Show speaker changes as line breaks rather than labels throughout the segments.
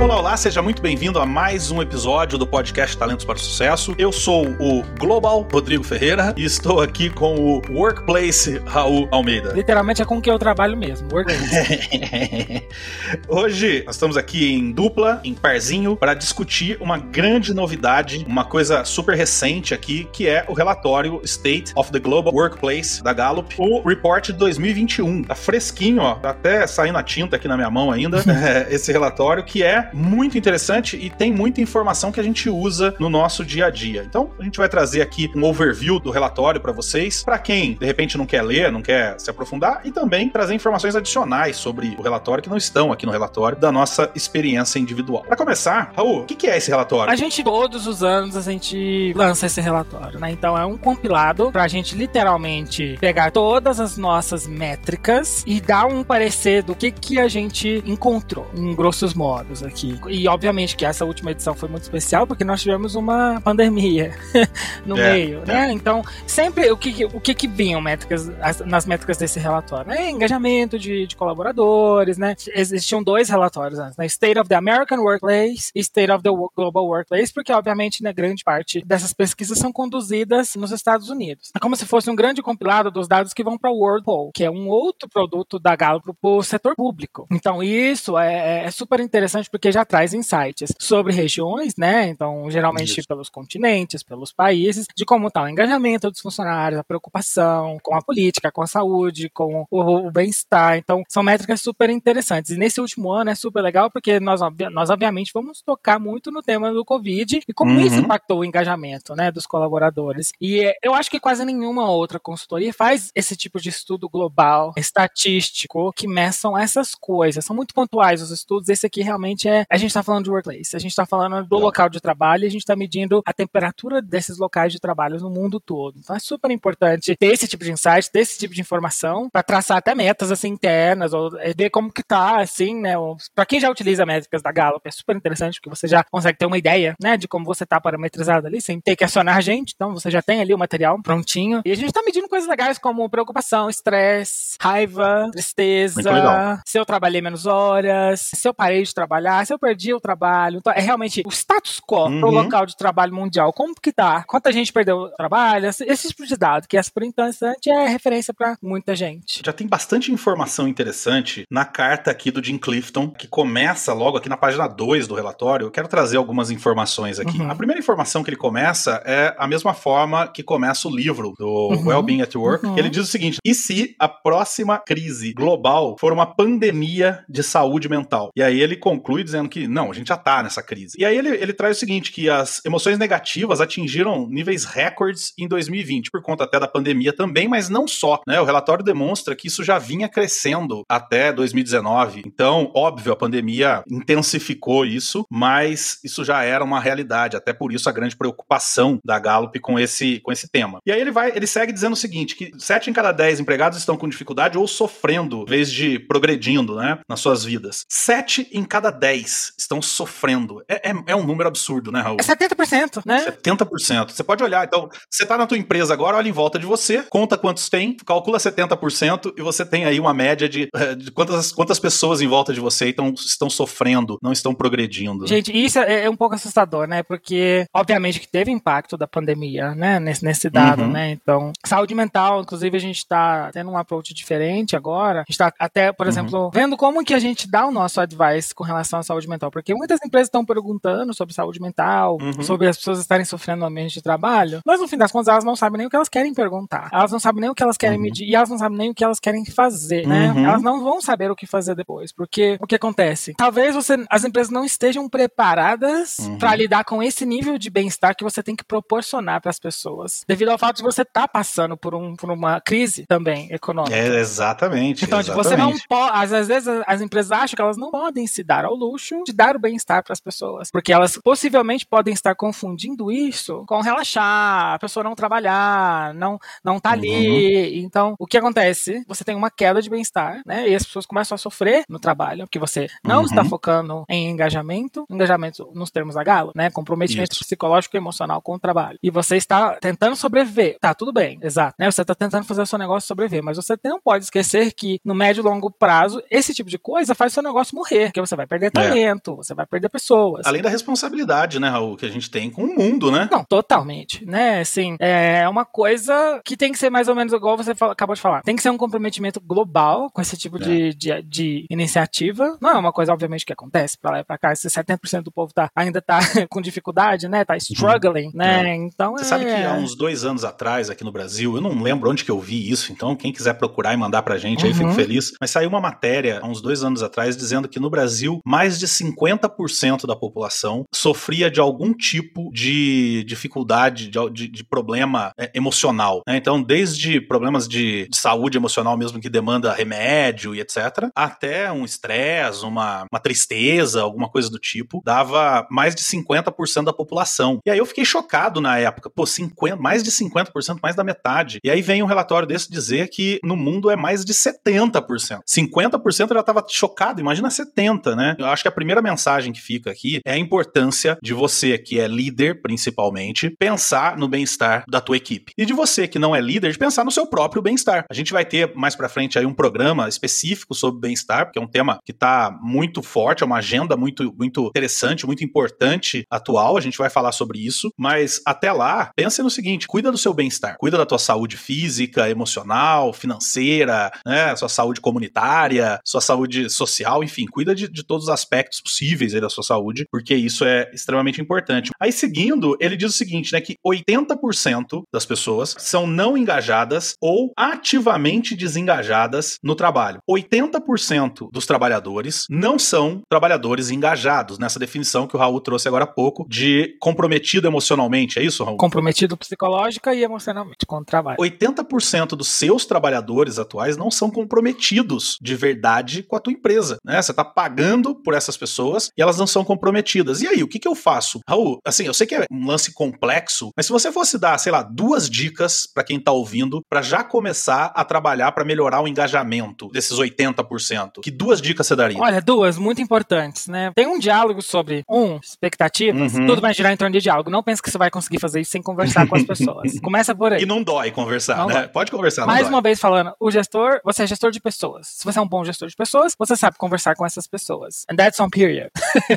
Olá, olá, seja muito bem-vindo a mais um episódio do podcast Talentos para o Sucesso. Eu sou o Global Rodrigo Ferreira e estou aqui com o Workplace Raul Almeida.
Literalmente é com que eu trabalho mesmo, Workplace.
Hoje nós estamos aqui em dupla, em parzinho, para discutir uma grande novidade, uma coisa super recente aqui, que é o relatório State of the Global Workplace da Gallup, o report de 2021. Tá fresquinho, ó, tá até saindo a tinta aqui na minha mão ainda, esse relatório que é muito interessante e tem muita informação que a gente usa no nosso dia a dia. Então, a gente vai trazer aqui um overview do relatório para vocês, para quem de repente não quer ler, não quer se aprofundar, e também trazer informações adicionais sobre o relatório que não estão aqui no relatório da nossa experiência individual. Para começar, Raul, o que é esse relatório?
A gente, todos os anos, a gente lança esse relatório, né? Então, é um compilado para a gente literalmente pegar todas as nossas métricas e dar um parecer do que, que a gente encontrou, em grossos modos aqui. E obviamente que essa última edição foi muito especial porque nós tivemos uma pandemia no é, meio, é. né? Então, sempre o que o que, que vinham métricas nas métricas desse relatório? É engajamento de, de colaboradores, né? Existiam dois relatórios antes, né? State of the American Workplace e State of the Global Workplace, porque obviamente, né, grande parte dessas pesquisas são conduzidas nos Estados Unidos. É como se fosse um grande compilado dos dados que vão para o World Poll, que é um outro produto da Gallup para o setor público. Então, isso é, é, é super interessante porque já traz insights sobre regiões, né? Então, geralmente Isso. pelos continentes, pelos países, de como está o engajamento dos funcionários, a preocupação com a política, com a saúde, com o, o bem-estar. Então, são métricas super interessantes. E nesse último ano é super legal porque nós, nós obviamente, vamos tocar muito no tema do Covid e como uhum. isso impactou o engajamento, né, dos colaboradores. E é, eu acho que quase nenhuma outra consultoria faz esse tipo de estudo global, estatístico, que meçam essas coisas. São muito pontuais os estudos. Esse aqui realmente é a gente está falando de workplace, a gente está falando do local de trabalho a gente está medindo a temperatura desses locais de trabalho no mundo todo. Então é super importante ter esse tipo de insight, ter esse tipo de informação para traçar até metas assim internas ou é, ver como que tá assim, né? Para quem já utiliza métricas da Gallup é super interessante porque você já consegue ter uma ideia, né, de como você tá parametrizado ali sem ter que acionar a gente. Então você já tem ali o material prontinho e a gente está medindo coisas legais como preocupação, estresse, raiva, tristeza, se eu trabalhei menos horas, se eu parei de trabalhar, se eu perdi o trabalho. Então, é realmente o status quo uhum. pro local de trabalho mundial. Como que tá? Quanta gente perdeu o trabalho? Esse tipo de dado, que é super interessante, é referência para muita gente.
Já tem bastante informação interessante na carta aqui do Jim Clifton, que começa logo aqui na página 2 do relatório. Eu quero trazer algumas informações aqui. Uhum. A primeira informação que ele começa é a mesma forma que começa o livro do uhum. Wellbeing at Work. Uhum. Ele diz o seguinte: e se a próxima crise global for uma pandemia de saúde mental? E aí ele conclui dizendo que não, a gente já tá nessa crise. E aí ele, ele traz o seguinte: que as emoções negativas atingiram níveis recordes em 2020, por conta até da pandemia também, mas não só. Né? O relatório demonstra que isso já vinha crescendo até 2019. Então, óbvio, a pandemia intensificou isso, mas isso já era uma realidade. Até por isso a grande preocupação da Gallup com esse, com esse tema. E aí ele vai, ele segue dizendo o seguinte: que 7 em cada 10 empregados estão com dificuldade ou sofrendo, em vez de progredindo, né? Nas suas vidas. 7 em cada 10 estão sofrendo. É, é, é, um número absurdo, né, Raul?
É 70%, né?
70%. Você pode olhar, então, você tá na tua empresa agora, olha em volta de você, conta quantos tem, calcula 70% e você tem aí uma média de, eh, de quantas, quantas pessoas em volta de você estão, estão sofrendo, não estão progredindo.
Gente, isso é, é, um pouco assustador, né? Porque, obviamente, que teve impacto da pandemia, né? Nesse, nesse dado, uhum. né? Então, saúde mental, inclusive, a gente tá tendo um approach diferente agora. A gente tá até, por uhum. exemplo, vendo como que a gente dá o nosso advice com relação à saúde mental mental, porque muitas empresas estão perguntando sobre saúde mental, uhum. sobre as pessoas estarem sofrendo no ambiente de trabalho, mas no fim das contas elas não sabem nem o que elas querem perguntar, elas não sabem nem o que elas querem uhum. medir e elas não sabem nem o que elas querem fazer, né? Uhum. Elas não vão saber o que fazer depois, porque o que acontece? Talvez você, as empresas não estejam preparadas uhum. para lidar com esse nível de bem-estar que você tem que proporcionar para as pessoas, devido ao fato de você estar tá passando por, um, por uma crise também econômica.
É, exatamente.
Então,
exatamente.
você não pode, às vezes as empresas acham que elas não podem se dar ao luxo luxo de dar o bem-estar para as pessoas, porque elas possivelmente podem estar confundindo isso com relaxar, a pessoa não trabalhar, não não tá ali. Uhum. Então, o que acontece? Você tem uma queda de bem-estar, né? E as pessoas começam a sofrer no trabalho, porque você não uhum. está focando em engajamento, engajamento nos termos da Galo, né? Comprometimento isso. psicológico e emocional com o trabalho. E você está tentando sobreviver. Tá, tudo bem, exato. Né? Você está tentando fazer o seu negócio sobreviver, mas você não pode esquecer que no médio e longo prazo, esse tipo de coisa faz seu negócio morrer, porque você vai perder é. Talento, é. você vai perder pessoas.
Além da responsabilidade, né, Raul, que a gente tem com o mundo, né?
Não, totalmente, né? Assim, é uma coisa que tem que ser mais ou menos igual você acabou de falar. Tem que ser um comprometimento global com esse tipo é. de, de, de, iniciativa. Não é uma coisa, obviamente, que acontece pra lá e pra cá. Se 70% do povo tá, ainda tá com dificuldade, né? Tá struggling, uhum. né? É. Então
Você é... sabe que há uns dois anos atrás, aqui no Brasil, eu não lembro onde que eu vi isso, então quem quiser procurar e mandar pra gente, uhum. aí fico feliz. Mas saiu uma matéria há uns dois anos atrás dizendo que no Brasil, mais de 50% da população sofria de algum tipo de dificuldade, de, de, de problema é, emocional. Né? Então, desde problemas de, de, saúde emocional mesmo que demanda remédio e etc., até um estresse, uma, uma tristeza, alguma coisa do tipo, dava mais de 50% da população. E aí eu fiquei chocado na época. Pô, 50, mais de 50%, mais da metade. E aí vem um relatório desse dizer que no mundo é mais de 70%. 50% eu já estava chocado, imagina 70%, né? Eu acho que a primeira mensagem que fica aqui é a importância de você, que é líder principalmente, pensar no bem-estar da tua equipe. E de você, que não é líder, de pensar no seu próprio bem-estar. A gente vai ter mais para frente aí um programa específico sobre bem-estar, porque é um tema que está muito forte, é uma agenda muito, muito interessante, muito importante atual. A gente vai falar sobre isso, mas até lá, pense no seguinte: cuida do seu bem-estar, cuida da tua saúde física, emocional, financeira, né, sua saúde comunitária, sua saúde social, enfim, cuida de, de todos os aspectos possíveis aí da sua saúde, porque isso é extremamente importante. Aí seguindo, ele diz o seguinte, né, que 80% das pessoas são não engajadas ou ativamente desengajadas no trabalho. 80% dos trabalhadores não são trabalhadores engajados, nessa definição que o Raul trouxe agora há pouco de comprometido emocionalmente, é isso, Raul?
Comprometido psicológica e emocionalmente com o trabalho.
80% dos seus trabalhadores atuais não são comprometidos de verdade com a tua empresa, né? Você está pagando por essas pessoas e elas não são comprometidas. E aí, o que, que eu faço? Raul, assim, eu sei que é um lance complexo, mas se você fosse dar, sei lá, duas dicas para quem está ouvindo para já começar a trabalhar para melhorar o engajamento desses 80%, que duas dicas você daria?
Olha, duas muito importantes, né? Tem um diálogo sobre um expectativas, uhum. tudo vai girar em torno de diálogo. Não pense que você vai conseguir fazer isso sem conversar com as pessoas. Começa por aí.
E não dói conversar, não né? Dói. Pode conversar.
Mais uma vez falando, o gestor, você é gestor de pessoas. Se você é um bom gestor de pessoas, você sabe conversar com essas pessoas. And that's on period.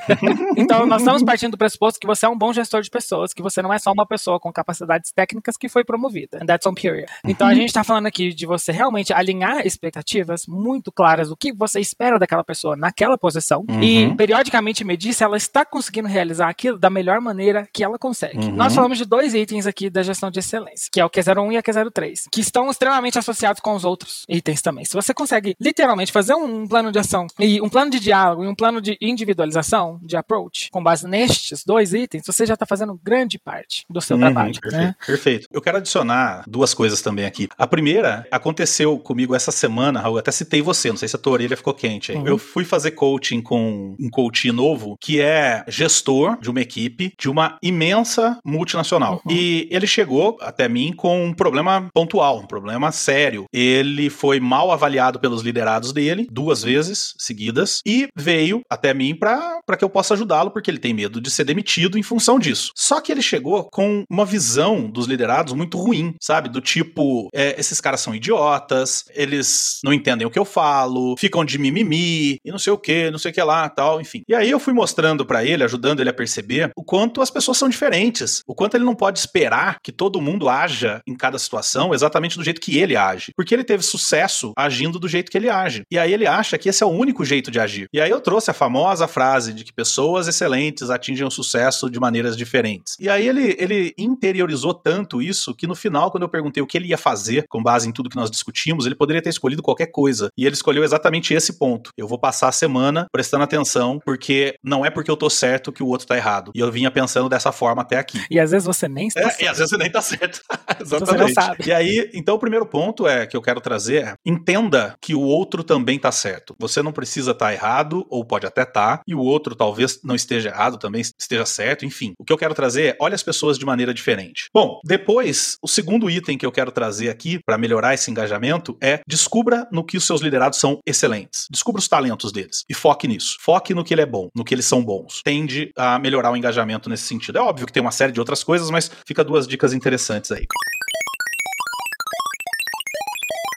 então, nós estamos partindo do pressuposto que você é um bom gestor de pessoas, que você não é só uma pessoa com capacidades técnicas que foi promovida. And that's on period. Então, a gente está falando aqui de você realmente alinhar expectativas muito claras do que você espera daquela pessoa naquela posição uhum. e periodicamente medir se ela está conseguindo realizar aquilo da melhor maneira que ela consegue. Uhum. Nós falamos de dois itens aqui da gestão de excelência, que é o Q01 e a Q03, que estão extremamente associados com os outros itens também. Se você consegue literalmente fazer um plano de ação e um plano de diálogo e um plano de individualização, de approach, com base nestes dois itens, você já está fazendo grande parte do seu uhum, trabalho.
Perfeito, né? perfeito. Eu quero adicionar duas coisas também aqui. A primeira aconteceu comigo essa semana, Raul, até citei você, não sei se a tua orelha ficou quente aí. Uhum. Eu fui fazer coaching com um coach novo que é gestor de uma equipe de uma imensa multinacional. Uhum. E ele chegou até mim com um problema pontual, um problema sério. Ele foi mal avaliado pelos liderados dele duas vezes seguidas e veio até mim para que eu possa ajudá-lo, porque ele tem medo de ser demitido em função disso. Só que ele chegou com uma visão dos liderados muito ruim, sabe? Do tipo, é, esses caras são idiotas, eles não entendem o que eu falo, ficam de mimimi e não sei o que, não sei o que lá, tal, enfim. E aí eu fui mostrando para ele, ajudando ele a perceber o quanto as pessoas são diferentes, o quanto ele não pode esperar que todo mundo haja em cada situação exatamente do jeito que ele age, porque ele teve sucesso agindo do jeito que ele age. E aí ele acha que esse é o único jeito de agir. E aí eu trouxe a famosa frase de que pessoas excelentes atingem o sucesso de maneiras diferentes. E aí ele, ele interiorizou tanto isso que no final, quando eu perguntei o que ele ia fazer com base em tudo que nós discutimos, ele poderia ter escolhido qualquer coisa. E ele escolheu exatamente esse ponto. Eu vou passar a semana prestando atenção, porque não é porque eu tô certo que o outro tá errado. E eu vinha pensando dessa forma até aqui.
E às vezes você nem está
é, certo. E às vezes você nem tá certo. exatamente. Você não sabe. E aí, então o primeiro ponto é que eu quero trazer é, entenda que o outro também tá certo. Você não precisa estar tá errado, ou pode até estar, tá, e o outro outro talvez não esteja errado, também esteja certo, enfim. O que eu quero trazer é olhe as pessoas de maneira diferente. Bom, depois, o segundo item que eu quero trazer aqui para melhorar esse engajamento é descubra no que os seus liderados são excelentes. Descubra os talentos deles e foque nisso. Foque no que ele é bom, no que eles são bons. Tende a melhorar o engajamento nesse sentido. É óbvio que tem uma série de outras coisas, mas fica duas dicas interessantes aí.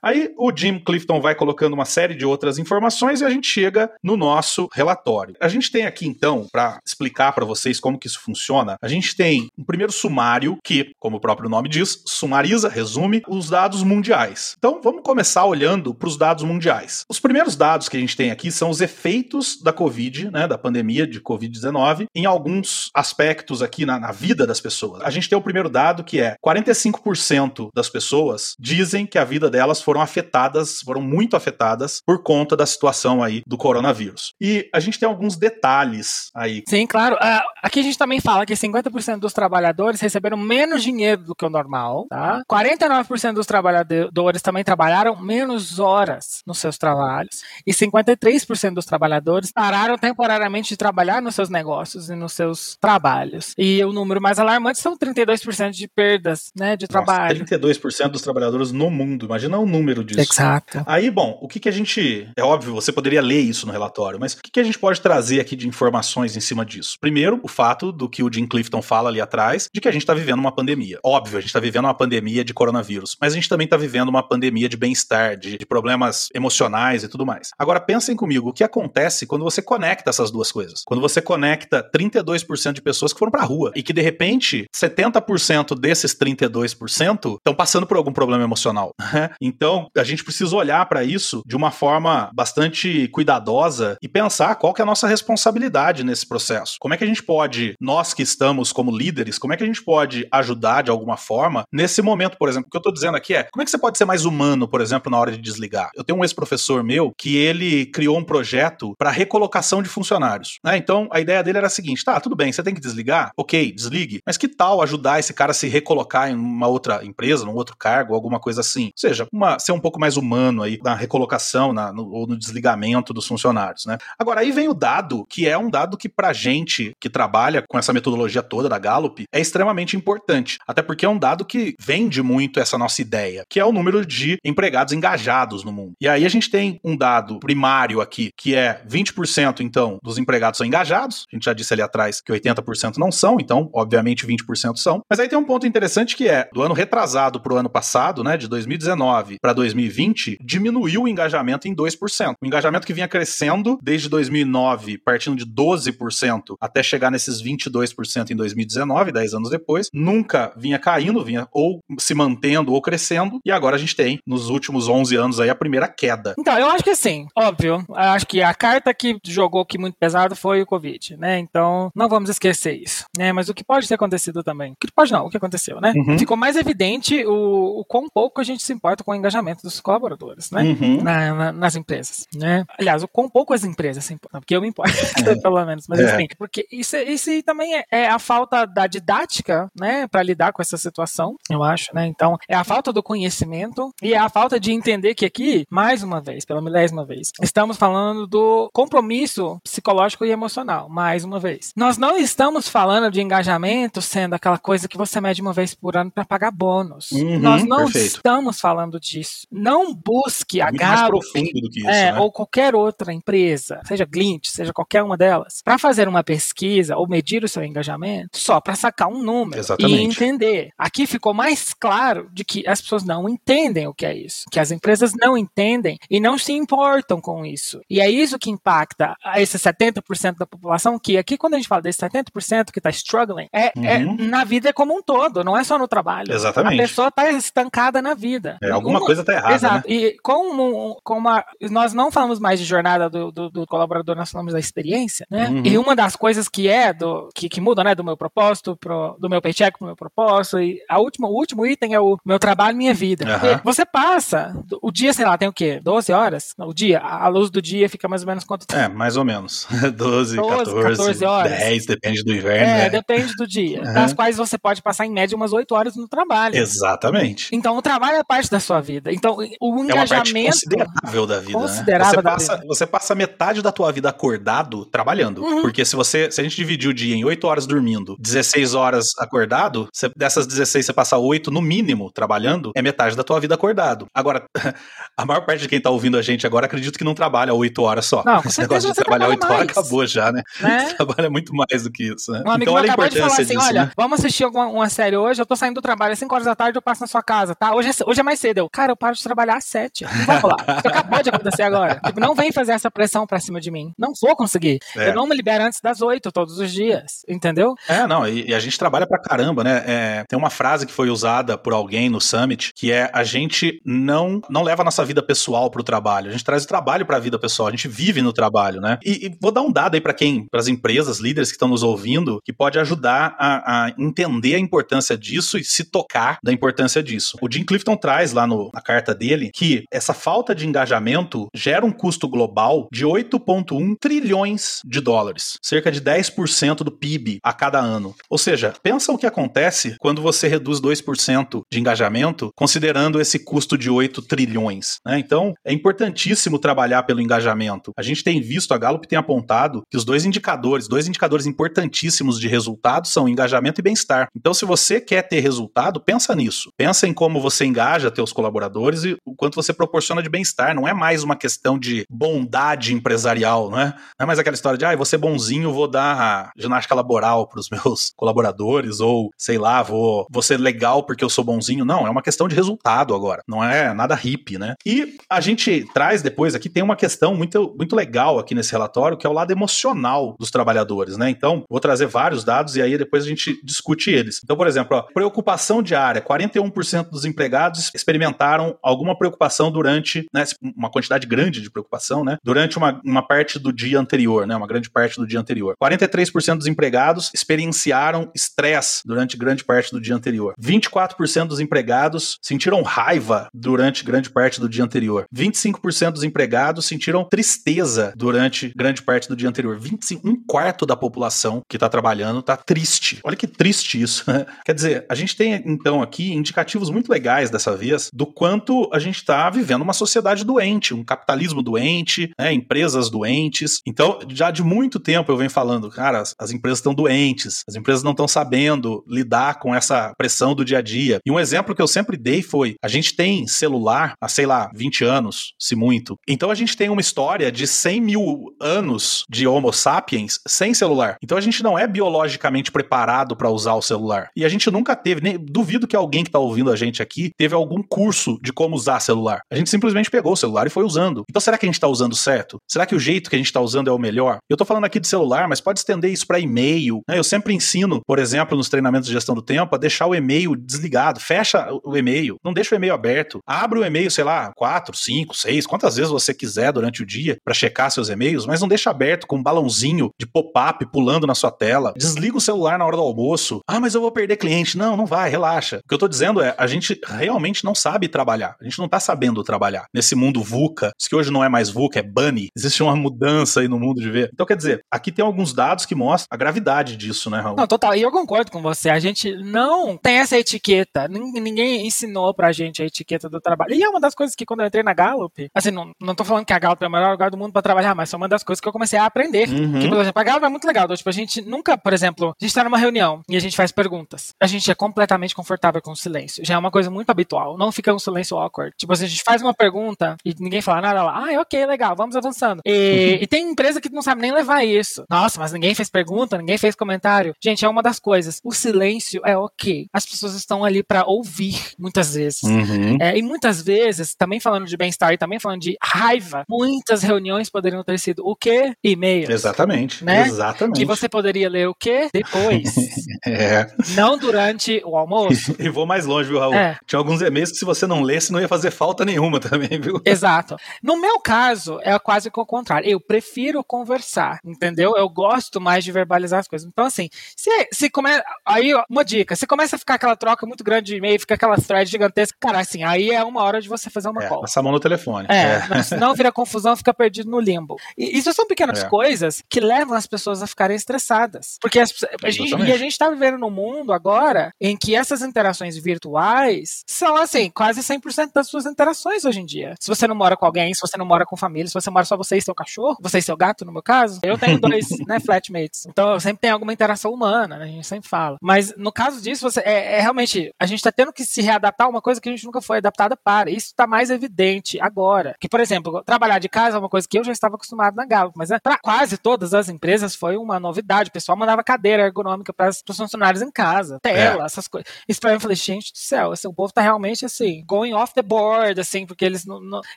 Aí o Jim Clifton vai colocando uma série de outras informações e a gente chega no nosso relatório. A gente tem aqui então, para explicar para vocês como que isso funciona, a gente tem um primeiro sumário que, como o próprio nome diz, sumariza, resume os dados mundiais. Então vamos começar olhando para os dados mundiais. Os primeiros dados que a gente tem aqui são os efeitos da Covid, né, da pandemia de Covid-19, em alguns aspectos aqui na, na vida das pessoas. A gente tem o primeiro dado que é 45% das pessoas dizem que a vida delas foram afetadas, foram muito afetadas por conta da situação aí do coronavírus. E a gente tem alguns detalhes aí.
Sim, claro. Uh, aqui a gente também fala que 50% dos trabalhadores receberam menos dinheiro do que o normal, tá? 49% dos trabalhadores também trabalharam menos horas nos seus trabalhos e 53% dos trabalhadores pararam temporariamente de trabalhar nos seus negócios e nos seus trabalhos. E o número mais alarmante são 32% de perdas, né, de trabalho.
Nossa, 32% dos trabalhadores no mundo. Imagina o número número disso.
Exato.
Aí, bom, o que, que a gente. É óbvio, você poderia ler isso no relatório, mas o que, que a gente pode trazer aqui de informações em cima disso? Primeiro, o fato do que o Jim Clifton fala ali atrás, de que a gente está vivendo uma pandemia. Óbvio, a gente está vivendo uma pandemia de coronavírus, mas a gente também está vivendo uma pandemia de bem-estar, de, de problemas emocionais e tudo mais. Agora, pensem comigo, o que acontece quando você conecta essas duas coisas? Quando você conecta 32% de pessoas que foram pra rua e que, de repente, 70% desses 32% estão passando por algum problema emocional. Né? Então, então, a gente precisa olhar para isso de uma forma bastante cuidadosa e pensar qual que é a nossa responsabilidade nesse processo. Como é que a gente pode, nós que estamos como líderes, como é que a gente pode ajudar de alguma forma nesse momento, por exemplo? O que eu estou dizendo aqui é, como é que você pode ser mais humano, por exemplo, na hora de desligar? Eu tenho um ex-professor meu que ele criou um projeto para recolocação de funcionários. Né? Então, a ideia dele era a seguinte: tá, tudo bem, você tem que desligar? Ok, desligue. Mas que tal ajudar esse cara a se recolocar em uma outra empresa, num outro cargo, alguma coisa assim? Ou seja, uma ser um pouco mais humano aí na recolocação na, no, ou no desligamento dos funcionários, né? Agora, aí vem o dado, que é um dado que pra gente que trabalha com essa metodologia toda da Gallup é extremamente importante, até porque é um dado que vende muito essa nossa ideia, que é o número de empregados engajados no mundo. E aí a gente tem um dado primário aqui, que é 20% então dos empregados são engajados, a gente já disse ali atrás que 80% não são, então obviamente 20% são. Mas aí tem um ponto interessante que é, do ano retrasado para o ano passado, né, de 2019 para para 2020 diminuiu o engajamento em 2%. O engajamento que vinha crescendo desde 2009, partindo de 12% até chegar nesses 22% em 2019, 10 anos depois, nunca vinha caindo, vinha ou se mantendo ou crescendo, e agora a gente tem, nos últimos 11 anos aí, a primeira queda.
Então, eu acho que sim, óbvio. Acho que a carta que jogou aqui muito pesado foi o Covid, né? Então, não vamos esquecer isso, né? Mas o que pode ter acontecido também? O que pode não, o que aconteceu, né? Uhum. Ficou mais evidente o, o quão pouco a gente se importa com o engajamento dos colaboradores, né? Uhum. Na, na, nas empresas, né? Aliás, com poucas empresas se importam, porque eu me importo, é. pelo menos, mas é. assim, porque isso, isso também é, é, a falta da didática, né, para lidar com essa situação, eu acho, né? Então, é a falta do conhecimento e é a falta de entender que aqui, mais uma vez, pela milésima vez, estamos falando do compromisso psicológico e emocional, mais uma vez. Nós não estamos falando de engajamento sendo aquela coisa que você mede uma vez por ano para pagar bônus. Uhum, Nós não perfeito. estamos falando disso isso. Não busque é a Gallup
profundo do que isso,
é,
né?
ou qualquer outra empresa, seja Glint, seja qualquer uma delas, para fazer uma pesquisa ou medir o seu engajamento só para sacar um número
Exatamente.
e entender. Aqui ficou mais claro de que as pessoas não entendem o que é isso, que as empresas não entendem e não se importam com isso. E é isso que impacta esse 70% da população que aqui quando a gente fala desse 70% que está struggling, é, é uhum. é, na vida como um todo, não é só no trabalho.
Exatamente.
A pessoa está estancada na vida.
É, alguma coisa coisa tá errada.
Exato.
Né?
E como, como a, nós não falamos mais de jornada do, do, do, colaborador, nós falamos da experiência, né? Uhum. E uma das coisas que é né, do, que, que muda, né, do meu propósito, pro, do meu paycheck pro meu propósito, e a última, o último item é o meu trabalho, minha vida.
Aham.
Você passa, o dia, sei lá, tem o quê? 12 horas? O dia, a luz do dia fica mais ou menos quanto tempo?
É, mais ou menos. 12,
12,
14,
14 horas.
10, depende do inverno.
É,
né?
depende do dia.
Aham.
Das quais você pode passar em média umas 8 horas no trabalho.
Exatamente.
Então o trabalho é parte da sua vida. Então o
É
engajamento.
considerável da vida.
Considerável
né?
da
você, passa,
vida.
você passa metade da tua vida acordado trabalhando.
Uhum.
Porque se você se a gente dividir o dia em 8 horas dormindo, 16 horas acordado, você- dessas 16 você passa 8 no mínimo trabalhando, é metade da tua vida acordado. Agora, a maior parte de quem tá ouvindo a gente agora acredito que não trabalha 8 horas só.
Não,
Esse negócio de trabalhar
trabalha
8 horas acabou já, né?
Né?
Trabalha muito mais do que isso, né?
Um amigo
então olha a
acabou de falar
importância
assim:
disso,
olha,
né?
vamos assistir alguma, uma série hoje. Eu tô saindo do trabalho às 5 horas da tarde, eu passo na sua casa, tá? Hoje é, hoje é mais cedo. Eu, cara, eu paro de trabalhar às 7. Não vai rolar. Isso acabou de acontecer agora. Tipo, não vem fazer essa pressão pra cima de mim. Não vou conseguir.
É.
Eu não me libero antes das 8 todos os dias. Entendeu?
É, não, e, e a gente trabalha pra caramba, né? É, tem uma frase que foi usada por alguém no Summit, que é a gente não não leva a nossa vida pessoal pro trabalho, a gente traz o trabalho pra vida pessoal, a gente vive no trabalho, né? E, e vou dar um dado aí pra quem, para as empresas, líderes que estão nos ouvindo, que pode ajudar a, a entender a importância disso e se tocar da importância disso. O Jim Clifton traz lá no- na carta dele que essa falta de engajamento gera um custo global de 8,1 trilhões de dólares, cerca de 10% do PIB a cada ano. Ou seja, pensa o que acontece quando você reduz 2% de engajamento, considerando esse custo de 8 trilhões. né? Então, é importantíssimo trabalhar pelo engajamento. A gente tem visto, a Gallup tem apontado que os dois indicadores, dois indicadores importantíssimos de resultado são engajamento e bem-estar. Então, se você quer ter resultado, pensa nisso. Pensa em como você engaja teus colaboradores e o quanto você proporciona de bem-estar. Não é mais uma questão de bondade empresarial, não é? Não é mais aquela história de, ah, você bonzinho, vou dar ginástica laboral para os meus colaboradores, ou sei lá, vou, vou ser legal porque eu sou bonzinho. Não, é uma questão de resultado agora. Não é nada hippie, né? E a gente traz depois aqui, tem uma questão muito, muito legal aqui nesse relatório, que é o lado emocional dos trabalhadores, né? Então, vou trazer vários dados e aí depois a gente discute eles. Então, por exemplo, ó, preocupação diária: 41% dos empregados experimentaram alguma preocupação durante, né, uma quantidade grande de preocupação, né? Durante uma, uma parte do dia anterior, né? Uma grande parte do dia anterior. 43% dos empregados experienciaram estresse durante grande parte do dia anterior. 24% dos empregados sentiram raiva durante grande parte do dia anterior. 25% dos empregados sentiram tristeza durante grande parte do dia anterior. 25, um quarto da população que está trabalhando está triste. Olha que triste isso. né? Quer dizer, a gente tem então aqui indicativos muito legais dessa vez do quanto a gente está vivendo uma sociedade doente, um capitalismo doente, né, empresas doentes. Então, já de muito tempo eu venho falando, cara, as, as empresas estão doentes, as empresas não estão sabendo lidar com essa pressão do dia a dia. E um exemplo que eu sempre dei foi: a gente tem celular há, sei lá, 20 anos, se muito. Então a gente tem uma história de 100 mil anos de Homo sapiens sem celular. Então a gente não é biologicamente preparado para usar o celular. E a gente nunca teve, nem duvido que alguém que está ouvindo a gente aqui teve algum curso de como usar celular. A gente simplesmente pegou o celular e foi usando. Então será que a gente está usando certo? Será que o jeito que a gente está usando é o melhor? Eu estou falando aqui de celular, mas pode estender isso para e-mail. né? Eu sempre ensino, por exemplo, nos treinamentos de gestão do tempo, a deixar o e-mail desligado. Fecha o e-mail, não deixa o e-mail aberto. Abre o e-mail, sei lá, quatro, cinco, seis, quantas vezes você quiser durante o dia para checar seus e-mails, mas não deixa aberto com um balãozinho de pop-up pulando na sua tela. Desliga o celular na hora do almoço. Ah, mas eu vou perder cliente. Não, não vai, relaxa. O que eu tô dizendo é, a gente realmente não sabe trabalhar. A gente não tá sabendo trabalhar. Nesse mundo VUCA, isso que hoje não é mais VUCA, é Bunny. Existe uma mudança aí no mundo de ver. Então, quer dizer, aqui tem alguns dados que mostram a gravidade disso, né, Raul?
Não, total. E eu concordo com você. A gente não tem essa etiqueta. Nin- Ninguém ensinou pra gente a etiqueta do trabalho. E é uma das coisas que quando eu entrei na Gallup, assim, não, não tô falando que a Gallup é o melhor lugar do mundo pra trabalhar, mas foi uma das coisas que eu comecei a aprender.
Uhum.
Que, por exemplo, a Gallup é muito legal. Então, tipo, a gente nunca, por exemplo, a gente tá numa reunião e a gente faz perguntas. A gente é completamente confortável com o silêncio. Já é uma coisa muito habitual. Não fica um silêncio awkward. Tipo, assim, a gente faz uma pergunta e ninguém fala nada lá. Ah, ok, legal, vamos avançando. E, e tem empresa que não sabe nem levar isso. Nossa, mas ninguém fez pergunta, ninguém fez comentário. Gente, é uma das coisas. O silêncio é ok. As pessoas estão ali pra ouvir, muitas vezes.
Uhum.
É, e muitas vezes, também falando de bem-estar e também falando de raiva, muitas reuniões poderiam ter sido o quê? E-mails.
Exatamente.
Né?
Exatamente.
Que você poderia ler o quê? Depois.
É.
não durante o almoço.
E vou mais longe, viu, Raul?
É.
Tinha alguns e-mails que se você não lesse, não ia fazer falta nenhuma também, viu?
Exato. No meu caso, é quase que o contrário. Eu prefiro conversar, entendeu? Eu gosto mais de verbalizar as coisas. Então, assim, se, se começa. Aí, ó, uma dica: se começa a ficar aquela troca muito grande de e-mail, fica aquela thread gigantesca, cara, assim, aí é uma hora de você fazer uma
É,
call.
passa a mão no telefone.
É, não, senão vira confusão, fica perdido no limbo. E isso são pequenas
É.
coisas que levam as pessoas a ficarem estressadas. Porque as, a gente, e a gente tá vivendo num mundo agora em que essas interações virtuais são, assim, quase 100% das suas interações hoje em dia. Se você não mora com alguém, se você não mora com família, se você mora só você e seu cachorro, você e seu gato, no meu caso, eu tenho dois, né, flatmates. Então sempre tenho alguma interação humana, né, a gente sempre fala. Mas no caso disso, você, é, é realmente, a gente tá tendo que se readaptar a uma coisa que a gente nunca foi adaptada para. Isso tá mais evidente agora. Que, por exemplo, trabalhar de casa é uma coisa que eu já estava acostumado na Gallup, mas né, para quase todas as empresas foi uma novidade. O pessoal mandava cadeira ergonômica para os funcionários em casa, tela, essas coisas. Isso pra mim eu falei, gente do céu, assim, o povo tá realmente assim, going off the board, assim, porque eles não. não-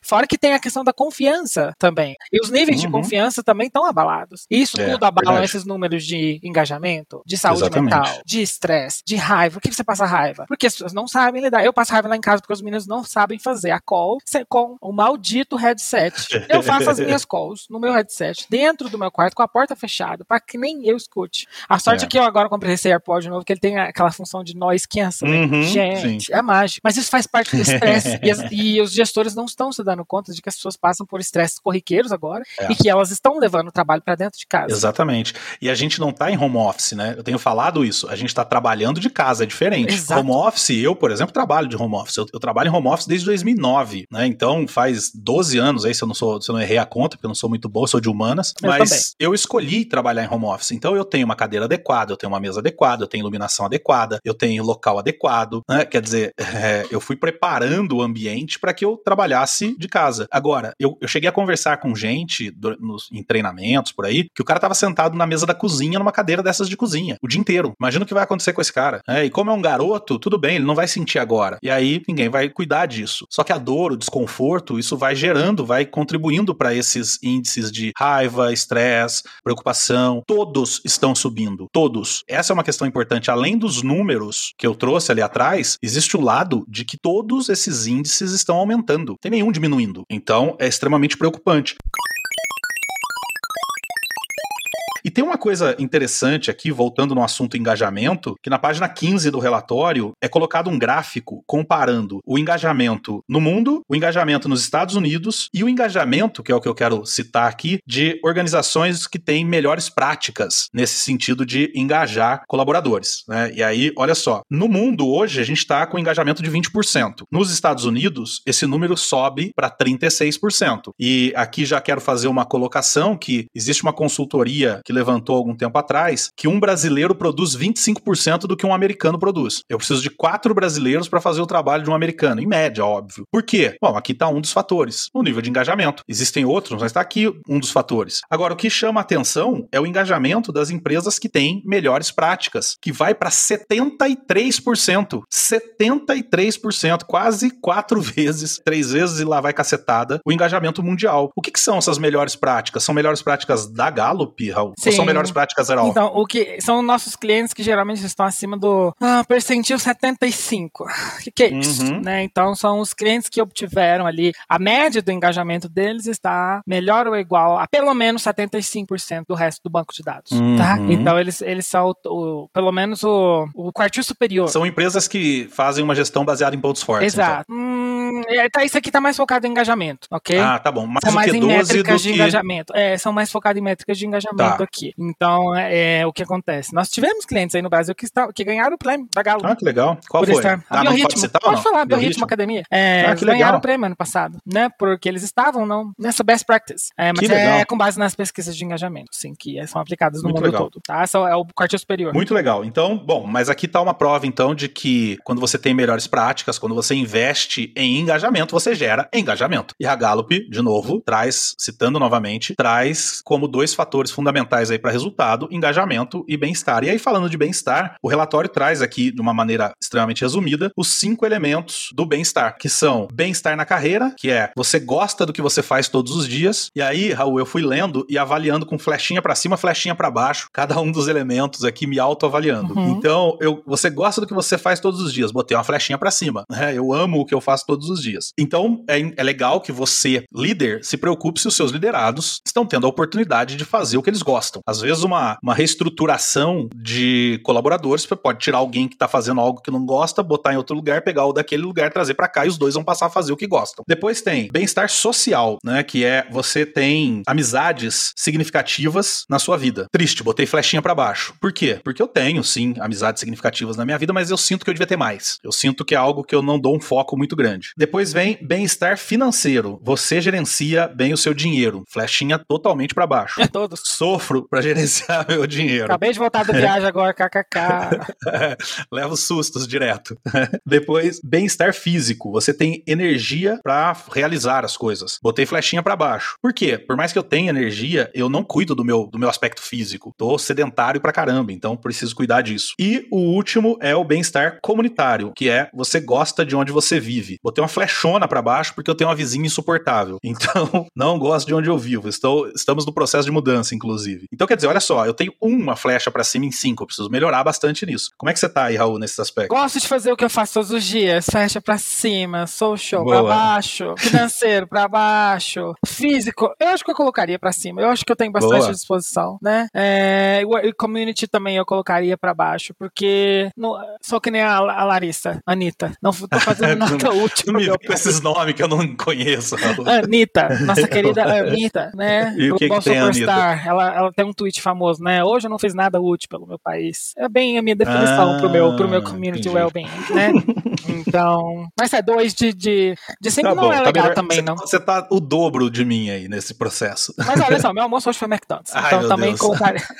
Fora que tem a questão da confiança também. E os níveis de
Uhum.
confiança também estão abalados. Isso
É,
tudo abala
verdade.
Esses números de engajamento, de saúde
Exatamente.
mental, de estresse, de raiva. Por que você passa raiva? Porque as pessoas não sabem lidar. Eu passo raiva lá em casa porque os meninos não sabem fazer a call com o maldito headset. Eu faço as minhas calls no meu headset, dentro do meu quarto, com a porta fechada, pra que nem eu escute. A sorte
É.
é que eu agora comprei esse AirPod novo, que ele tem aquela função de noise cancel.
Uhum,
Gente, é mágico. Mas isso faz parte do estresse. e, e os gestores não estão se dando conta de que as pessoas passam por estresses corriqueiros agora
É.
e que elas estão levando o trabalho pra dentro de casa.
Exatamente. E a gente não tá em home office, né? Eu tenho falado isso. A gente tá trabalhando de casa, é diferente.
Exato.
Home office, eu, por exemplo, trabalho de home office. Eu, eu trabalho em home office desde 2009, né? Então faz 12 anos aí, se eu não sou, se eu não errei a conta, porque eu não sou muito bom, eu sou de humanas,
Eu
mas
também.
eu escolhi trabalhar em home office. Então eu tenho uma cadeira adequada, eu tenho uma mesa adequada, eu tenho iluminação adequada, eu tenho local adequado, né? Quer dizer, é, eu fui preparando o ambiente para que eu trabalhasse de casa. Agora, eu, eu cheguei a conversar com gente do- nos, em treinamentos por aí, que o cara tava sentado na mesa da cozinha, numa cadeira dessas de cozinha, o dia inteiro. Imagina o que vai acontecer com esse cara. É, e como é um garoto, tudo bem, ele não vai sentir agora. E aí ninguém vai cuidar disso. Só que a dor, o desconforto, isso vai gerando, vai contribuindo para esses índices de raiva, estresse, preocupação. Todos estão subindo. Todos. Essa é uma questão importante. Além dos números que eu trouxe ali atrás, existe o lado de que todos esses índices estão aumentando. Tem nenhum diminuindo. Então é extremamente preocupante. E tem uma coisa interessante aqui, voltando no assunto engajamento, que na página 15 do relatório é colocado um gráfico comparando o engajamento no mundo, o engajamento nos Estados Unidos e o engajamento, que é o que eu quero citar aqui, de organizações que têm melhores práticas nesse sentido de engajar colaboradores. Né? E aí, olha só, no mundo hoje a gente está com engajamento de 20%. Nos Estados Unidos, esse número sobe para 36%. E aqui já quero fazer uma colocação que existe uma consultoria que levantou algum tempo atrás que um brasileiro produz 25% do que um americano produz. Eu preciso de quatro brasileiros para fazer o trabalho de um americano, em média, óbvio. Por quê? Bom, aqui está um dos fatores, o nível de engajamento. Existem outros, mas está aqui um dos fatores. Agora, o que chama atenção é o engajamento das empresas que têm melhores práticas, que vai para 73%. 73%, quase quatro vezes, três vezes e lá vai cacetada, o engajamento mundial. O que, que são essas melhores práticas? São melhores práticas da Gallup, Raul? Ou
Sim.
são melhores práticas geral?
Então, o que são nossos clientes que geralmente estão acima do ah, percentil 75. O que, que é isso?
Uhum.
Né? Então, são os clientes que obtiveram ali a média do engajamento deles está melhor ou igual a pelo menos 75% do resto do banco de dados. Tá?
Uhum.
Então, eles, eles são o, o- pelo menos o, o quartil superior.
São empresas que fazem uma gestão baseada em pontos fortes.
Exato. Hum, é, tá, isso aqui tá mais focado em engajamento, ok?
Então. Ah, tá bom. Mais
são mais
que
em
12 do
métricas de
que...
engajamento. É, são mais focados em métricas de engajamento
Tá.
Aqui. Então, é, é, o que acontece? Nós tivemos clientes aí no Brasil que, está, que ganharam o prêmio da Galo.
Ah, que legal. Qual foi?
estar-
Ah, pode citar
Pode falar, Biorritmo
Biorritmo?
Academia. É,
Ah,
eles
que
ganharam
legal.
o prêmio ano passado, né? Porque eles estavam não, nessa best practice. É, mas
Que
é
legal.
com base nas pesquisas de engajamento, sim, que são aplicadas no
Muito
mundo
legal.
todo. Tá? São, é o quartil superior.
Muito legal. Então, bom, mas aqui tá uma prova, então, de que quando você tem melhores práticas, quando você investe em engajamento, você gera engajamento. E a Gallup, de novo, traz, citando novamente, traz como dois fatores fundamentais aí para resultado, engajamento e bem-estar. E aí, falando de bem-estar, o relatório traz aqui, de uma maneira extremamente resumida, os cinco elementos do bem-estar, que são bem-estar na carreira, que é você gosta do que você faz todos os dias. E aí, Raul, eu fui lendo e avaliando com flechinha para cima, flechinha para baixo, cada um dos elementos aqui me autoavaliando.
Uhum.
Então, eu, você gosta do que você faz todos os dias, botei uma flechinha para cima. né? Eu amo o que eu faço todos todos os dias. Então, é, é legal que você, líder, se preocupe se os seus liderados estão tendo a oportunidade de fazer o que eles gostam. Às vezes, uma, uma reestruturação de colaboradores, pode tirar alguém que está fazendo algo que não gosta, botar em outro lugar, pegar o daquele lugar, trazer para cá e os dois vão passar a fazer o que gostam. Depois tem bem-estar social, né? Que é você tem amizades significativas na sua vida. Triste, botei flechinha para baixo. Por quê? Porque eu tenho, sim, amizades significativas na minha vida, mas eu sinto que eu devia ter mais. Eu sinto que é algo que eu não dou um foco muito grande. Depois vem bem-estar financeiro. Você gerencia bem o seu dinheiro. Flechinha totalmente para baixo.
É todos.
Sofro para gerenciar meu dinheiro.
Acabei de voltar da viagem agora, kkk.
Levo sustos direto. Depois, bem-estar físico. Você tem energia para realizar as coisas. Botei flechinha para baixo. Por quê? Por mais que eu tenha energia, eu não cuido do meu, do meu aspecto físico. Tô sedentário pra caramba, então preciso cuidar disso. E o último é o bem-estar comunitário, que é você gosta de onde você vive. Botei uma flechona para baixo porque eu tenho uma vizinha insuportável. Então, não gosto de onde eu vivo. Estou, estamos no processo de mudança, inclusive. Então, quer dizer, olha só, eu tenho uma flecha para cima em cinco. Eu preciso melhorar bastante nisso. Como é que você tá aí, Raul, nesses aspectos?
Gosto de fazer o que eu faço todos os dias. Flecha para cima, social para baixo, financeiro para baixo, físico. Eu acho que eu colocaria para cima. Eu acho que eu tenho bastante Boa. disposição, né? É, e community também eu colocaria para baixo, porque no, sou que nem a, a Larissa, Anitta. Não tô fazendo nada útil.
Não me com esses nomes que eu não conheço.
Anitta, nossa querida Anitta, né?
E o que, que tem a Anitta?
Ela, ela tem um tweet famoso, né? Hoje eu não fiz nada útil pelo meu país. É bem a minha definição ah, pro, meu, pro meu ah, community well-being, né? Então. Mas é dois de, de, de cinco tá não bom, é tá legal também,
você,
não.
Você tá o dobro de mim aí nesse processo.
Mas olha só, meu almoço hoje foi McDonald's. Ai, então também colocaria.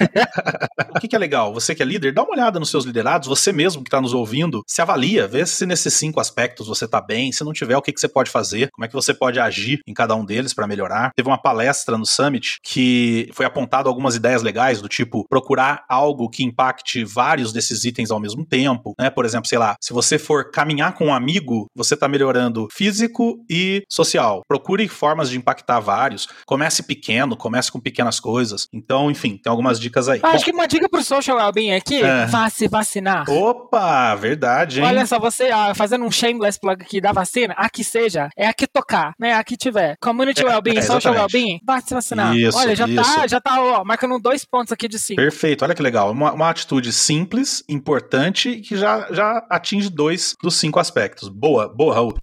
o que, que, é legal? Você que é líder, dá uma olhada nos seus liderados, você mesmo que está nos ouvindo, se avalia, vê se nesses cinco aspectos você está bem. Se não tiver, o que, que você pode fazer, como é que você pode agir em cada um deles para melhorar. Teve uma palestra no Summit que foi apontado algumas ideias legais, do tipo procurar algo que impacte vários desses itens ao mesmo tempo. Né? Por exemplo, sei lá, se você for caminhar com um amigo, você está melhorando físico e social. Procure formas de impactar vários. Comece pequeno, comece com pequenas coisas. Então, enfim, tem algumas dicas aí.
Ah, acho que uma dica pro social wellbeing aqui, é. vá se vacinar.
Opa, verdade, hein?
Olha só, você ah, fazendo um shameless plug aqui da vacina, aqui seja, é aqui tocar, né? Aqui tiver. Community é, wellbeing, é, social wellbeing, vá se vacinar. Isso, Olha, já tá, isso. tá, já tá, ó, marcando dois pontos aqui de cinco.
Perfeito, olha que legal. Uma, uma atitude simples, importante que já, já atinge dois dos cinco aspectos. Boa, boa, Raul.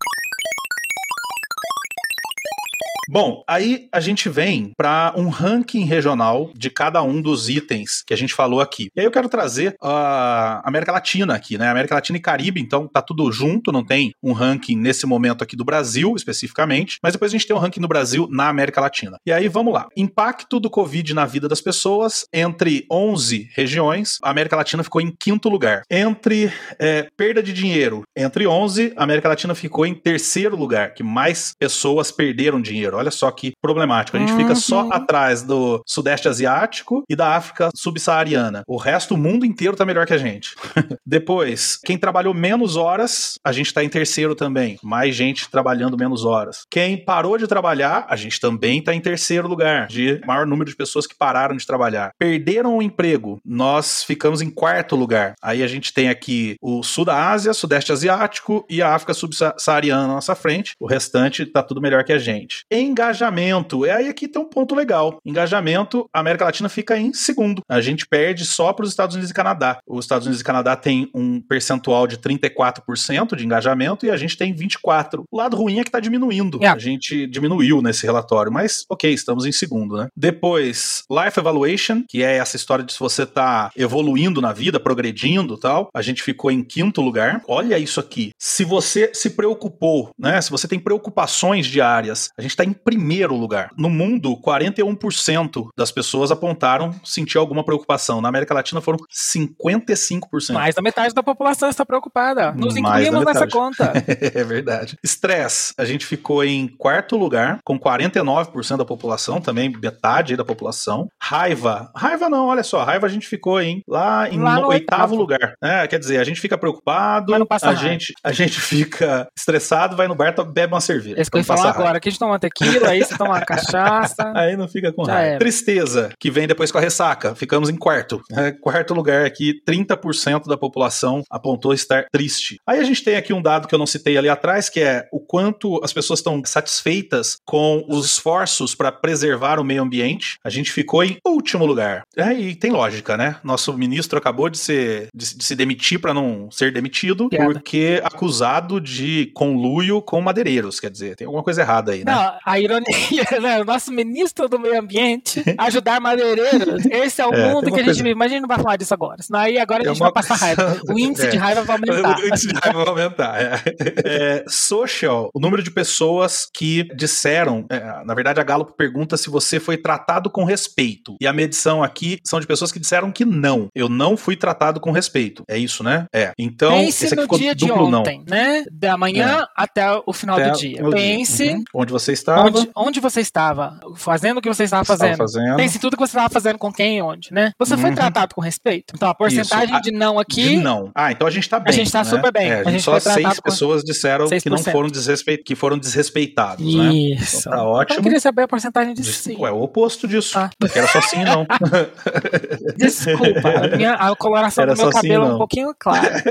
Bom, aí a gente vem para um ranking regional de cada um dos itens que a gente falou aqui. E aí eu quero trazer a América Latina aqui, né? América Latina e Caribe, então tá tudo junto, não tem um ranking nesse momento aqui do Brasil especificamente, mas depois a gente tem um ranking do Brasil na América Latina. E aí vamos lá. Impacto do Covid na vida das pessoas entre 11 regiões, a América Latina ficou em quinto lugar. Entre é, perda de dinheiro, entre 11, a América Latina ficou em terceiro lugar, que mais pessoas perderam dinheiro. Olha só que problemático. A gente uhum. fica só uhum. atrás do Sudeste Asiático e da África subsaariana. O resto, o mundo inteiro tá melhor que a gente. Depois, quem trabalhou menos horas, a gente tá em terceiro também. Mais gente trabalhando menos horas. Quem parou de trabalhar, a gente também tá em terceiro lugar, de maior número de pessoas que pararam de trabalhar. Perderam o emprego, nós ficamos em quarto lugar. Aí a gente tem aqui o Sul da Ásia, Sudeste Asiático e a África subsaariana na nossa frente. O restante tá tudo melhor que a gente. Em engajamento. É aí aqui tem um ponto legal. Engajamento, a América Latina fica em segundo. A gente perde só para os Estados Unidos e Canadá. Os Estados Unidos e Canadá tem um percentual de 34% de engajamento e a gente tem 24%. O lado ruim é que está diminuindo. Yeah. A gente diminuiu nesse relatório, mas ok, estamos em segundo, né? Depois, Life Evaluation, que é essa história de se você está evoluindo na vida, progredindo tal. A gente ficou em quinto lugar. Olha isso aqui. Se você se preocupou, né? Se você tem preocupações diárias, a gente está em primeiro lugar. No mundo, 41% das pessoas apontaram sentir alguma preocupação. Na América Latina foram 55%.
Mais da metade da população está preocupada. Nos incluímos nessa conta.
é verdade. Estresse, a gente ficou em quarto lugar, com 49% da população, também metade da população. Raiva, raiva não, olha só, raiva a gente ficou em, lá em lá no oitavo, lugar. É, quer dizer, a gente fica preocupado, a gente, a gente fica estressado, vai no bar, bebe uma cerveja.
Esse que eu ia falar agora, que a gente toma tequila tranquilo, aí você toma uma cachaça.
Aí não fica com raiva.
era.
Tristeza, que vem depois com a ressaca. Ficamos em quarto. É, quarto lugar aqui, 30% da população apontou estar triste. Aí a gente tem aqui um dado que eu não citei ali atrás, que é o quanto as pessoas estão satisfeitas com os esforços para preservar o meio ambiente. A gente ficou em último lugar. É, e tem lógica, né? Nosso ministro acabou de, ser, de, de se demitir para não ser demitido,
Piada.
porque acusado de conluio com madeireiros. Quer dizer, tem alguma coisa errada aí, né?
Não, a ironia, né? O nosso ministro do meio ambiente ajudar madeireiros. Esse é o
É,
mundo que a gente
coisa-
vive. Mas a gente não vai falar disso agora. Senão aí agora a
É
gente
uma
vai passar raiva. O índice
É.
de raiva vai aumentar.
O índice de raiva vai aumentar. É. É, social, o número de pessoas que disseram, é, na verdade a Gallup pergunta se você foi tratado com respeito. E a medição aqui são de pessoas que disseram que não. Eu não fui tratado com respeito. É isso, né? É. Então,
Pense
esse aqui
no
ficou
dia de
duplo
ontem, né? Da manhã até o final
não.
do
Até
dia. Pense
Uhum. Onde você estava.
onde, onde você estava, fazendo o que você estava fazendo.
fazendo.
Pense tudo que você estava fazendo com quem e onde, né? Você foi
Uhum.
tratado com respeito. Então a porcentagem
Ah,
de não aqui.
De não. Ah, então a gente tá bem.
gente tá
né?
super bem.
É, a,
A
gente só
foi
seis
com
pessoas disseram que não
6%.
foram desrespeitados, que foram desrespeitados, né?
Isso.
Então tá ótimo.
Eu queria saber a porcentagem de
De-
sim.
Ué, o oposto disso.
Ah.
Que era só sim e não.
Desculpa, a, minha, a coloração
Era
do meu
só sim,
cabelo é um pouquinho clara.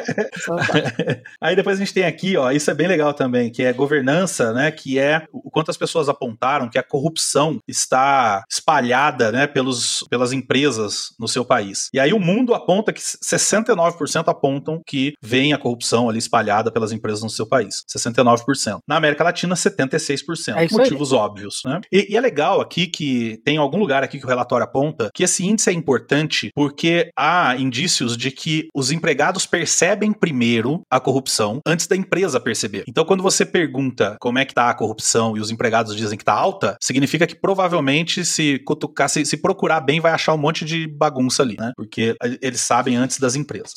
Tá.
Aí depois a gente tem aqui, ó, isso é bem legal também, que é governança, né? Que é o quanto as pessoas apontaram que a corrupção está espalhada, né, pelos, pelas empresas no seu país. E aí o mundo aponta que 69% apontam que vem a corrupção ali espalhada pelas empresas no seu país. 69%. Na América Latina, 76%.
É isso aí.
motivos óbvios, né? E, e é legal aqui que tem algum lugar aqui que o relatório aponta que esse índice é importante porque há indícios de que os empregados percebem primeiro a corrupção antes da empresa perceber. Então, quando você pergunta como é que tá a corrupção e os empregados dizem que tá alta, significa que provavelmente se cutucar, se, se procurar bem, vai achar um monte de bagunça ali, né? Porque eles sabem antes das empresas.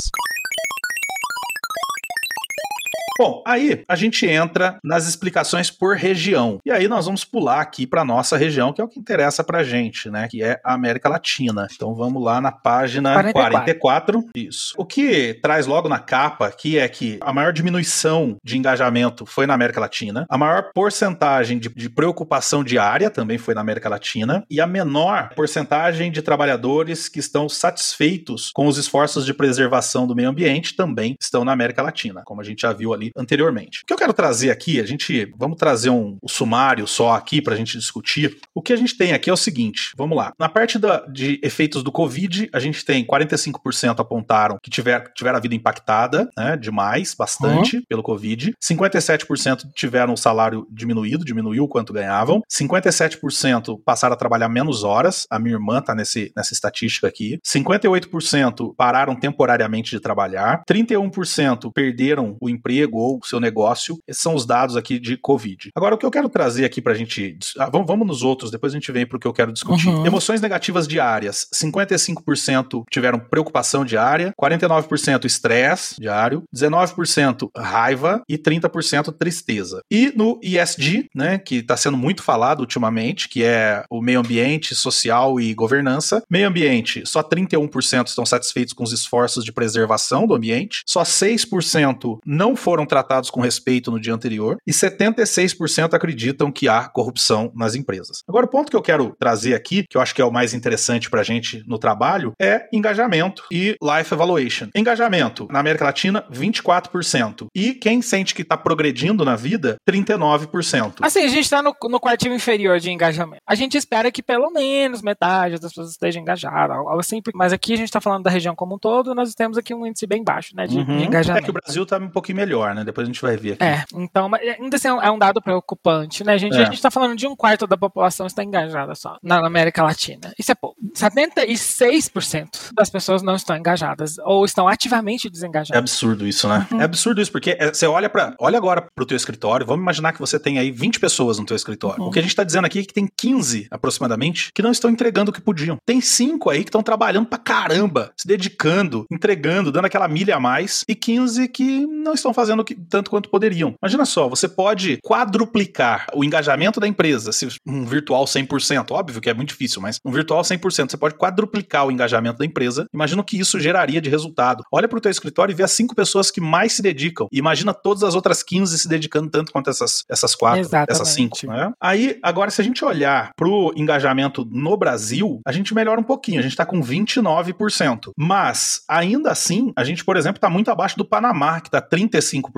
Bom, aí a gente entra nas explicações por região. E aí nós vamos pular aqui para nossa região, que é o que interessa pra gente, né? Que é a América Latina. Então vamos lá na página 44.
44.
Isso. O que traz logo na capa aqui é que a maior diminuição de engajamento foi na América Latina, a maior porcentagem de, de preocupação diária também foi na América Latina, e a menor porcentagem de trabalhadores que estão satisfeitos com os esforços de preservação do meio ambiente também estão na América Latina, como a gente já viu ali anteriormente. O que eu quero trazer aqui, a gente vamos trazer um, um sumário só aqui para a gente discutir. O que a gente tem aqui é o seguinte: vamos lá. Na parte da, de efeitos do Covid, a gente tem 45% apontaram que tiver, tiveram a vida impactada, né? Demais, bastante, pelo Covid. 57% tiveram o salário diminuído, diminuiu o quanto ganhavam. 57% passaram a trabalhar menos horas. A minha irmã tá nesse, nessa estatística aqui. 58% pararam temporariamente de trabalhar. 31% perderam o emprego ou o seu negócio. Esses são os dados aqui de Covid. Agora, o que eu quero trazer aqui pra gente. ah, vamos, vamos nos outros, depois a gente vem pro que eu quero discutir.
Uhum.
Emoções negativas diárias: 55% tiveram preocupação diária, 49% estresse diário, 19% raiva e 30% tristeza. E no ESG, né, que está sendo muito falado ultimamente, que é o meio ambiente, social e governança. Meio ambiente, só 31% estão satisfeitos com os esforços de preservação do ambiente, só 6% não foram tratados com respeito no dia anterior e 76% acreditam que há corrupção nas empresas. Agora, o ponto que eu quero trazer aqui, que eu acho que é o mais interessante pra gente no trabalho, é engajamento e life evaluation. Engajamento na América Latina, 24%. E quem sente que tá progredindo na vida, 39%.
Assim, a gente tá no, no quartil inferior de engajamento. A gente espera que pelo menos metade das pessoas estejam engajadas, algo assim, mas aqui a gente tá falando da região como um todo, nós temos aqui um índice bem baixo, né, de,
Uhum.
de
É que
engajamento.
o Brasil tá um pouquinho melhor, né? Depois a gente vai ver aqui.
É, então, mas ainda assim é um- é um dado preocupante, né, gente?
É.
A gente tá falando de um quarto da população está engajada só na América Latina. Isso é pouco. 76% das pessoas não estão engajadas ou estão ativamente
É
desengajadas.
absurdo isso, né?
Uhum.
É absurdo isso, porque é, você olha para, olha agora pro teu escritório, vamos imaginar que você tem aí 20 pessoas no teu escritório.
Uhum.
O que a gente tá dizendo aqui é que tem 15, aproximadamente, que não estão entregando o que podiam. Tem 5 aí que estão trabalhando pra caramba, se dedicando, entregando, dando aquela milha a mais, e 15 que não estão fazendo que, tanto quanto poderiam. Imagina só, você pode quadruplicar o engajamento da empresa, se um virtual 100%, óbvio que é muito difícil, mas um virtual 100%, você pode quadruplicar o engajamento da empresa. Imagina o que isso geraria de resultado. Olha para o teu escritório e vê as cinco pessoas que mais se dedicam. E imagina todas as outras 15 se dedicando tanto quanto essas, essas quatro, Exatamente. essas cinco. Né? Aí, agora, se a gente olhar para o engajamento no Brasil, a gente melhora um pouquinho. A gente está com 29%. Mas, ainda assim, a gente, por exemplo, está muito abaixo do Panamá, que está 35%.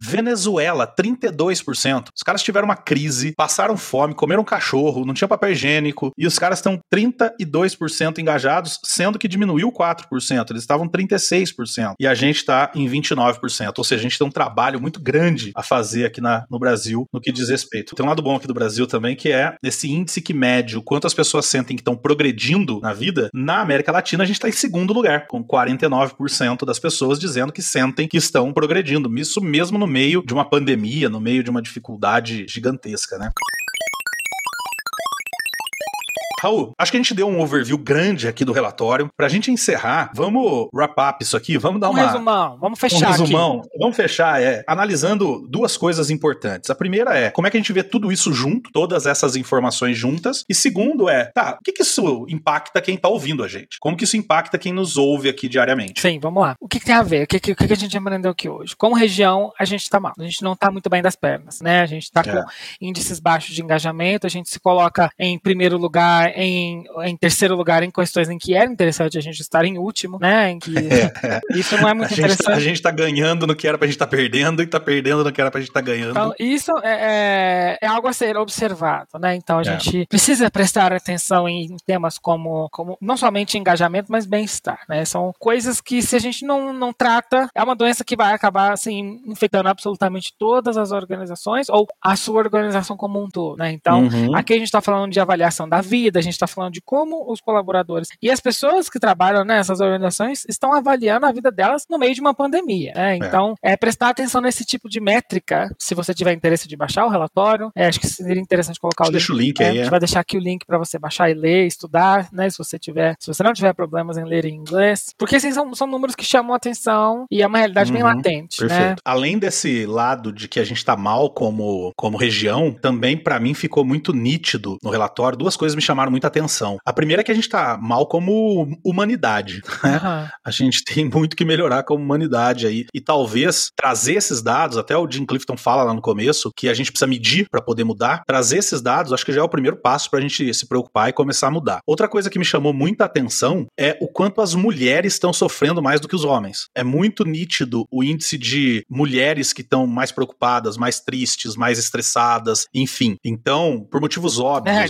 Venezuela, 32%. Os caras tiveram uma crise, passaram fome, comeram cachorro, não tinha papel higiênico, e os caras estão 32% engajados, sendo que diminuiu 4%. Eles estavam 36%. E a gente está em 29%. Ou seja, a gente tem um trabalho muito grande a fazer aqui na, no Brasil no que diz respeito. Tem um lado bom aqui do Brasil também, que é esse índice que mede o quanto as pessoas sentem que estão progredindo na vida. Na América Latina, a gente está em segundo lugar, com 49% das pessoas dizendo que sentem que estão progredindo. Isso mesmo no meio de uma pandemia, no meio de uma dificuldade gigantesca, né? Raul, acho que a gente deu um overview grande aqui do relatório. Pra gente encerrar, vamos wrap up isso aqui, vamos dar
um
uma...
resumão, vamos fechar um resumão.
Aqui. Vamos fechar, é, analisando duas coisas importantes. A primeira é, como é que a gente vê tudo isso junto, todas essas informações juntas? E segundo é, tá, o que que isso impacta quem tá ouvindo a gente? Como que isso impacta quem nos ouve aqui diariamente?
Sim, vamos lá. O que, que tem a ver? O que, que, o que a gente aprendeu aqui hoje? Como região, a gente tá mal. A gente não tá muito bem das pernas, né? A gente tá é. com índices baixos de engajamento, a gente se coloca em primeiro lugar em, em terceiro lugar em questões em que era interessante a gente estar em último, né? Em que isso não é muito
a
tá, interessante.
Tá, a gente tá ganhando no que era pra gente estar tá perdendo e tá perdendo no que era pra gente estar tá ganhando.
Então, isso é, é, é, algo a ser observado, né? Então a é. gente precisa prestar atenção em temas como, como não somente engajamento, mas bem-estar, né? São coisas que se a gente não, não trata, é uma doença que vai acabar assim, infectando absolutamente todas as organizações ou a sua organização como um todo, né? Então, uhum. aqui a gente está falando de avaliação da vida, gente está falando de como os colaboradores e as pessoas que trabalham nessas organizações estão avaliando a vida delas no meio de uma pandemia. Né? É. Então, é. é. prestar atenção nesse tipo de métrica. Se você tiver interesse de baixar o relatório, é, acho que seria interessante colocar o link.
Deixa o link é, aí.
A gente vai deixar aqui o link para você baixar e ler, estudar, né? Se você tiver, se você não tiver problemas em ler em inglês, porque assim, são, são números que chamam a atenção e é uma realidade uhum, bem latente. Né? Perfeito. Né?
Além desse lado de que a gente está mal como, como região, também para mim ficou muito nítido no relatório. Duas coisas me chamaram muita atenção. A primeira é que a gente tá mal como humanidade. Né? Uhum. A gente tem muito que melhorar como humanidade aí. E talvez trazer esses dados, até o Jim Clifton fala lá no começo, que a gente precisa medir para poder mudar. Trazer esses dados, acho que já é o primeiro passo para a gente se preocupar e começar a mudar. Outra coisa que me chamou muita atenção é o quanto as mulheres estão sofrendo mais do que os homens. É muito nítido o índice de mulheres que estão mais preocupadas, mais tristes, mais estressadas, enfim. Então, por motivos óbvios, é, né?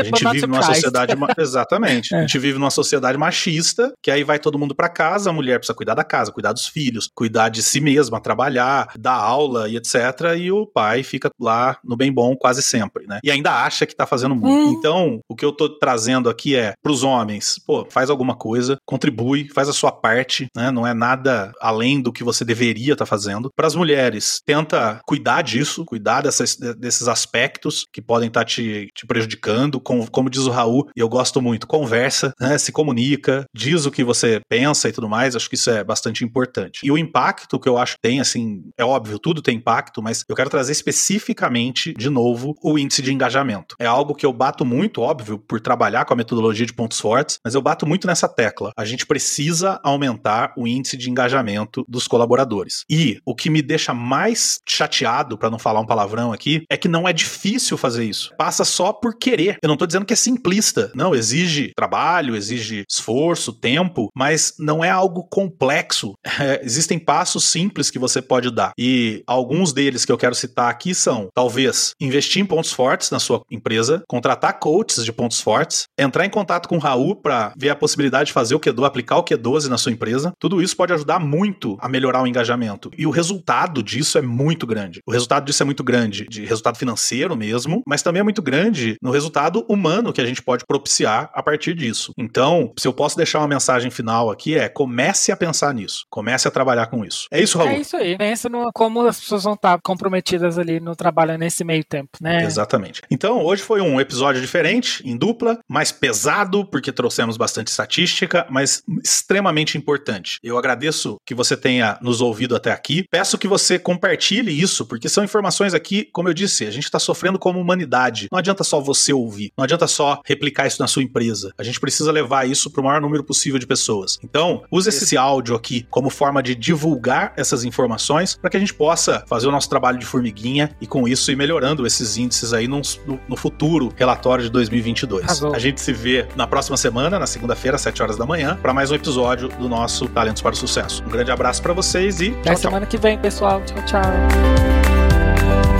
a gente vive numa sociedade Exatamente. É. A gente vive numa sociedade machista, que aí vai todo mundo para casa, a mulher precisa cuidar da casa, cuidar dos filhos, cuidar de si mesma, trabalhar, dar aula e etc. E o pai fica lá no bem bom quase sempre, né? E ainda acha que tá fazendo muito. Hum. Então, o que eu tô trazendo aqui é pros homens, pô, faz alguma coisa, contribui, faz a sua parte, né? Não é nada além do que você deveria estar tá fazendo. Para as mulheres, tenta cuidar disso, cuidar dessas, desses aspectos que podem estar tá te, te prejudicando, como, como diz o Raul, e eu gosto gosto muito. Conversa, né, se comunica, diz o que você pensa e tudo mais. Acho que isso é bastante importante. E o impacto que eu acho que tem, assim, é óbvio, tudo tem impacto, mas eu quero trazer especificamente, de novo, o índice de engajamento. É algo que eu bato muito, óbvio, por trabalhar com a metodologia de pontos fortes, mas eu bato muito nessa tecla. A gente precisa aumentar o índice de engajamento dos colaboradores. E o que me deixa mais chateado, para não falar um palavrão aqui, é que não é difícil fazer isso. Passa só por querer. Eu não tô dizendo que é simplista. Não, exige trabalho, exige esforço, tempo, mas não é algo complexo. É, existem passos simples que você pode dar. E alguns deles que eu quero citar aqui são, talvez, investir em pontos fortes na sua empresa, contratar coaches de pontos fortes, entrar em contato com o Raul para ver a possibilidade de fazer o Q12, aplicar o Q12 na sua empresa. Tudo isso pode ajudar muito a melhorar o engajamento. E o resultado disso é muito grande. O resultado disso é muito grande, de resultado financeiro mesmo, mas também é muito grande no resultado humano que que a gente pode propiciar a partir disso. Então, se eu posso deixar uma mensagem final aqui, é comece a pensar nisso, comece a trabalhar com isso. É isso, Raul?
É isso aí. Pensa no como as pessoas vão estar comprometidas ali no trabalho nesse meio tempo, né?
Exatamente. Então, hoje foi um episódio diferente, em dupla, mais pesado, porque trouxemos bastante estatística, mas extremamente importante. Eu agradeço que você tenha nos ouvido até aqui. Peço que você compartilhe isso, porque são informações aqui, como eu disse, a gente está sofrendo como humanidade. Não adianta só você ouvir, não adianta só replicar isso na sua empresa. A gente precisa levar isso para o maior número possível de pessoas. Então, use esse áudio aqui como forma de divulgar essas informações para que a gente possa fazer o nosso trabalho de formiguinha e com isso ir melhorando esses índices aí no, no futuro relatório de 2022. Arrasou. A gente se vê na próxima semana, na segunda-feira, às 7 horas da manhã, para mais um episódio do nosso Talentos para o Sucesso. Um grande abraço para vocês e tchau,
Até
tchau.
semana que vem, pessoal. Tchau, tchau.